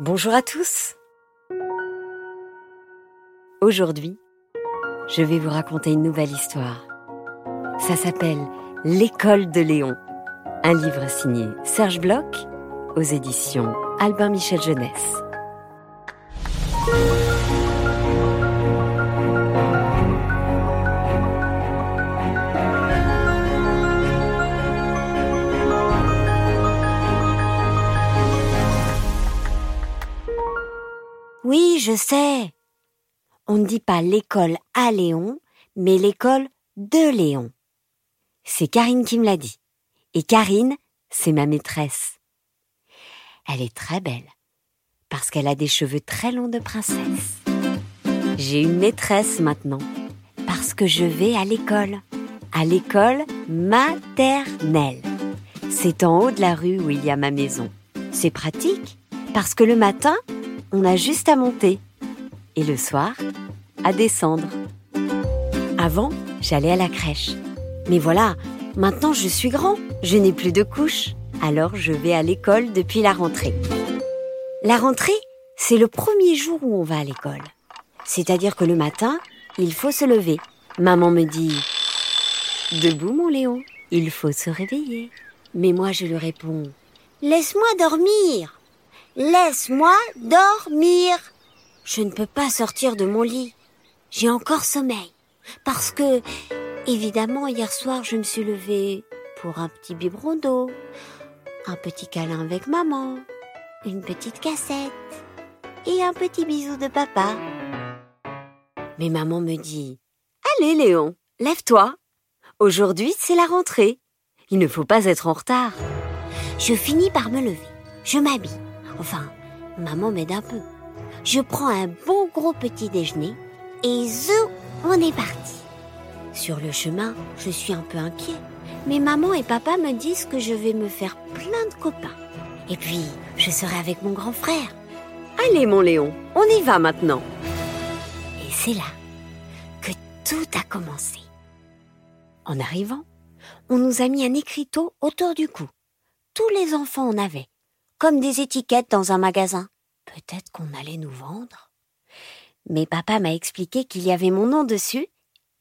Bonjour à tous. Aujourd'hui, je vais vous raconter une nouvelle histoire. Ça s'appelle L'école de Léon, un livre signé Serge Bloch aux éditions Albin Michel Jeunesse. Je sais. On ne dit pas l'école à Léon, mais l'école de Léon. C'est Karine qui me l'a dit. Et Karine, c'est ma maîtresse. Elle est très belle, parce qu'elle a des cheveux très longs de princesse. J'ai une maîtresse maintenant, parce que je vais à l'école, à l'école maternelle. C'est en haut de la rue où il y a ma maison. C'est pratique, parce que le matin, on a juste à monter. Et le soir, à descendre. Avant, j'allais à la crèche. Mais voilà, maintenant je suis grand, je n'ai plus de couches. Alors je vais à l'école depuis la rentrée. La rentrée, c'est le premier jour où on va à l'école. C'est-à-dire que le matin, il faut se lever. Maman me dit Debout mon Léon, il faut se réveiller. Mais moi je lui réponds Laisse-moi dormir. Laisse-moi dormir. Je ne peux pas sortir de mon lit. J'ai encore sommeil. Parce que, évidemment, hier soir, je me suis levée pour un petit biberon d'eau, un petit câlin avec maman, une petite cassette et un petit bisou de papa. Mais maman me dit Allez, Léon, lève-toi. Aujourd'hui, c'est la rentrée. Il ne faut pas être en retard. Je finis par me lever. Je m'habille. Enfin, maman m'aide un peu. Je prends un bon gros petit déjeuner et zou, on est parti. Sur le chemin, je suis un peu inquiet. Mais maman et papa me disent que je vais me faire plein de copains. Et puis, je serai avec mon grand frère. Allez, mon Léon, on y va maintenant. Et c'est là que tout a commencé. En arrivant, on nous a mis un écriteau autour du cou. Tous les enfants en avaient comme des étiquettes dans un magasin. Peut-être qu'on allait nous vendre. Mais papa m'a expliqué qu'il y avait mon nom dessus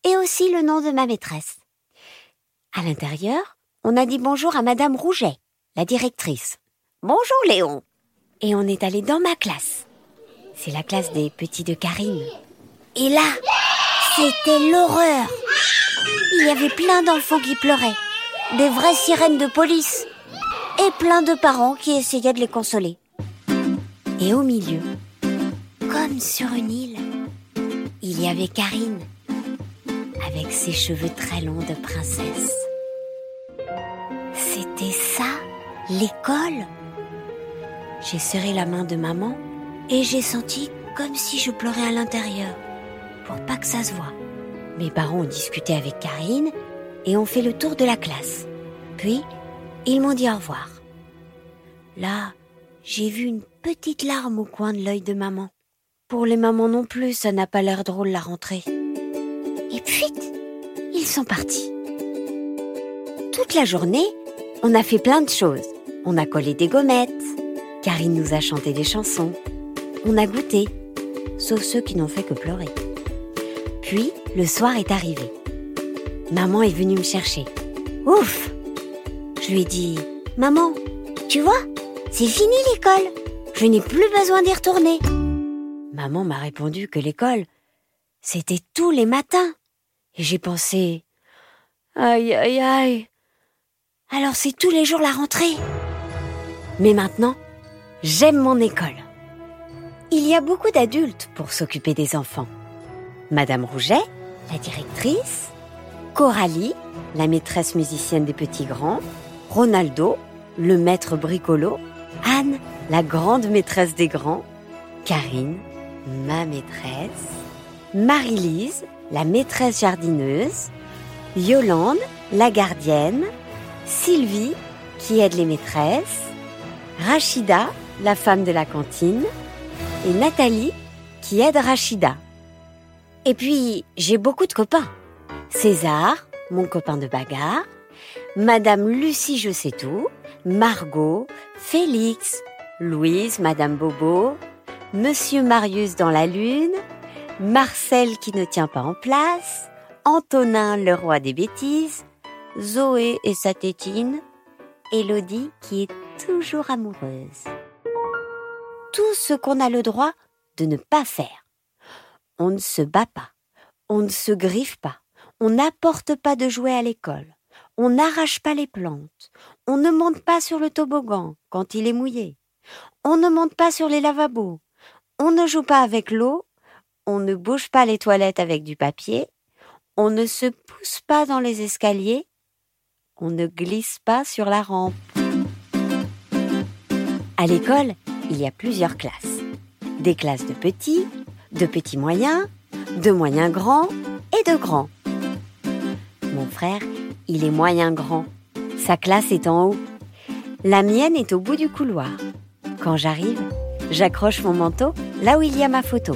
et aussi le nom de ma maîtresse. À l'intérieur, on a dit bonjour à Madame Rouget, la directrice. Bonjour Léon. Et on est allé dans ma classe. C'est la classe des petits de Karine. Et là, c'était l'horreur. Il y avait plein d'enfants qui pleuraient. Des vraies sirènes de police plein de parents qui essayaient de les consoler. Et au milieu, comme sur une île, il y avait Karine, avec ses cheveux très longs de princesse. C'était ça, l'école? J'ai serré la main de maman et j'ai senti comme si je pleurais à l'intérieur, pour pas que ça se voie. Mes parents ont discuté avec Karine et ont fait le tour de la classe. Puis, ils m'ont dit au revoir. Là, j'ai vu une petite larme au coin de l'œil de maman. Pour les mamans non plus, ça n'a pas l'air drôle la rentrée. Et puis, ils sont partis. Toute la journée, on a fait plein de choses. On a collé des gommettes. Karine nous a chanté des chansons. On a goûté. Sauf ceux qui n'ont fait que pleurer. Puis, le soir est arrivé. Maman est venue me chercher. Ouf je lui ai dit, Maman, tu vois, c'est fini l'école. Je n'ai plus besoin d'y retourner. Maman m'a répondu que l'école, c'était tous les matins. Et j'ai pensé, aïe, aïe, aïe. Alors c'est tous les jours la rentrée. Mais maintenant, j'aime mon école. Il y a beaucoup d'adultes pour s'occuper des enfants. Madame Rouget, la directrice, Coralie, la maîtresse musicienne des petits grands, Ronaldo, le maître bricolo, Anne, la grande maîtresse des grands, Karine, ma maîtresse, Marie-Lise, la maîtresse jardineuse, Yolande, la gardienne, Sylvie, qui aide les maîtresses, Rachida, la femme de la cantine, et Nathalie, qui aide Rachida. Et puis, j'ai beaucoup de copains. César, mon copain de bagarre, Madame Lucie Je sais tout, Margot, Félix, Louise, Madame Bobo, Monsieur Marius dans la lune, Marcel qui ne tient pas en place, Antonin le roi des bêtises, Zoé et sa tétine, Élodie qui est toujours amoureuse. Tout ce qu'on a le droit de ne pas faire. On ne se bat pas, on ne se griffe pas, on n'apporte pas de jouets à l'école, on n'arrache pas les plantes, on ne monte pas sur le toboggan quand il est mouillé, on ne monte pas sur les lavabos, on ne joue pas avec l'eau, on ne bouge pas les toilettes avec du papier, on ne se pousse pas dans les escaliers, on ne glisse pas sur la rampe. À l'école, il y a plusieurs classes. Des classes de petits, de petits moyens, de moyens grands et de grands. Mon frère, il est moyen grand. Sa classe est en haut. La mienne est au bout du couloir. Quand j'arrive, j'accroche mon manteau là où il y a ma photo.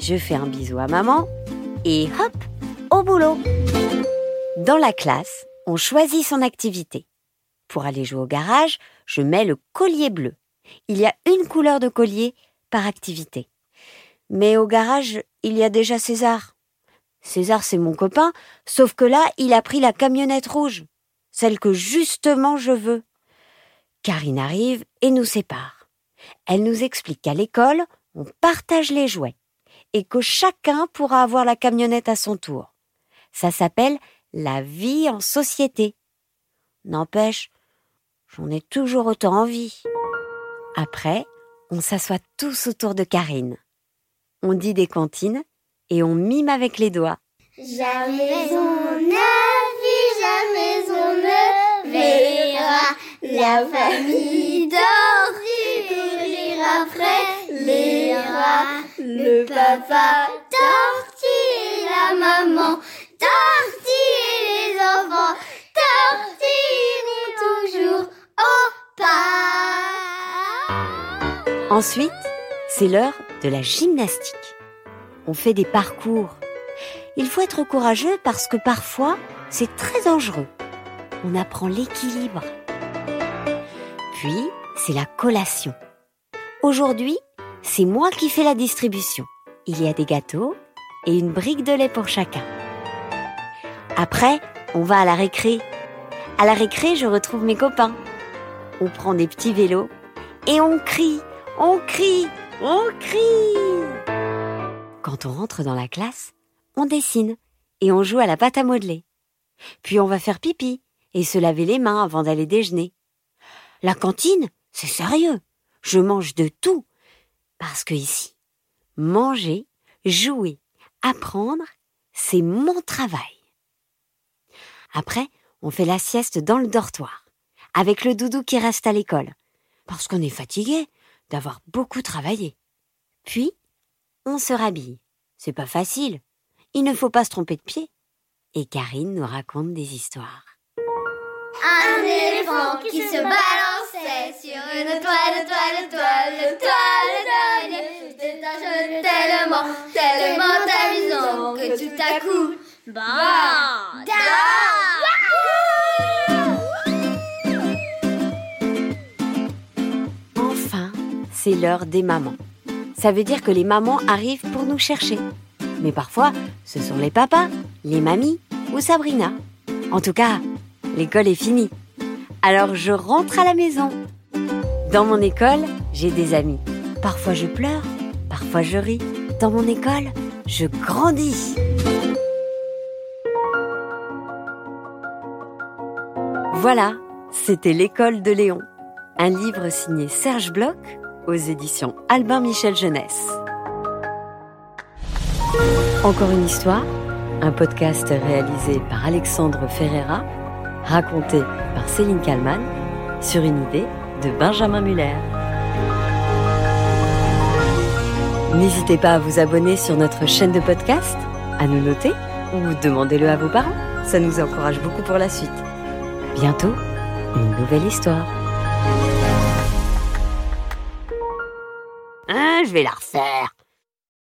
Je fais un bisou à maman et hop, au boulot. Dans la classe, on choisit son activité. Pour aller jouer au garage, je mets le collier bleu. Il y a une couleur de collier par activité. Mais au garage, il y a déjà César. César, c'est mon copain, sauf que là, il a pris la camionnette rouge, celle que justement je veux. Karine arrive et nous sépare. Elle nous explique qu'à l'école, on partage les jouets et que chacun pourra avoir la camionnette à son tour. Ça s'appelle la vie en société. N'empêche, j'en ai toujours autant envie. Après, on s'assoit tous autour de Karine. On dit des cantines et on mime avec les doigts. Jamais on ne vit, jamais on ne verra la famille d'Henri courir après les rats, le papa tortue et la maman Tortue et les enfants, tortillent toujours au pas. Ensuite, c'est l'heure de la gymnastique. On fait des parcours. Il faut être courageux parce que parfois, c'est très dangereux. On apprend l'équilibre. Puis, c'est la collation. Aujourd'hui, c'est moi qui fais la distribution. Il y a des gâteaux et une brique de lait pour chacun. Après, on va à la récré. À la récré, je retrouve mes copains. On prend des petits vélos et on crie, on crie, on crie. Quand on rentre dans la classe, on dessine et on joue à la pâte à modeler. Puis on va faire pipi et se laver les mains avant d'aller déjeuner. La cantine, c'est sérieux. Je mange de tout. Parce que ici, manger, jouer, apprendre, c'est mon travail. Après, on fait la sieste dans le dortoir, avec le doudou qui reste à l'école, parce qu'on est fatigué d'avoir beaucoup travaillé. Puis, on se rhabille. C'est pas facile. Il ne faut pas se tromper de pied. Et Karine nous raconte des histoires. Un éléphant qui se balançait sur une toile, toile, toile, toile d'araignée. C'était un jeu tellement, tellement amusant que tout à coup, bah, Enfin, c'est l'heure des mamans. Ça veut dire que les mamans arrivent pour nous chercher. Mais parfois, ce sont les papas, les mamies ou Sabrina. En tout cas, l'école est finie. Alors je rentre à la maison. Dans mon école, j'ai des amis. Parfois je pleure, parfois je ris. Dans mon école, je grandis. Voilà, c'était L'école de Léon, un livre signé Serge Bloch aux éditions Albin Michel Jeunesse. Encore une histoire, un podcast réalisé par Alexandre Ferreira, raconté par Céline Kallmann, sur une idée de Benjamin Muller. N'hésitez pas à vous abonner sur notre chaîne de podcast, à nous noter ou demandez-le à vos parents. Ça nous encourage beaucoup pour la suite. Bientôt, une nouvelle histoire. Vais la refaire.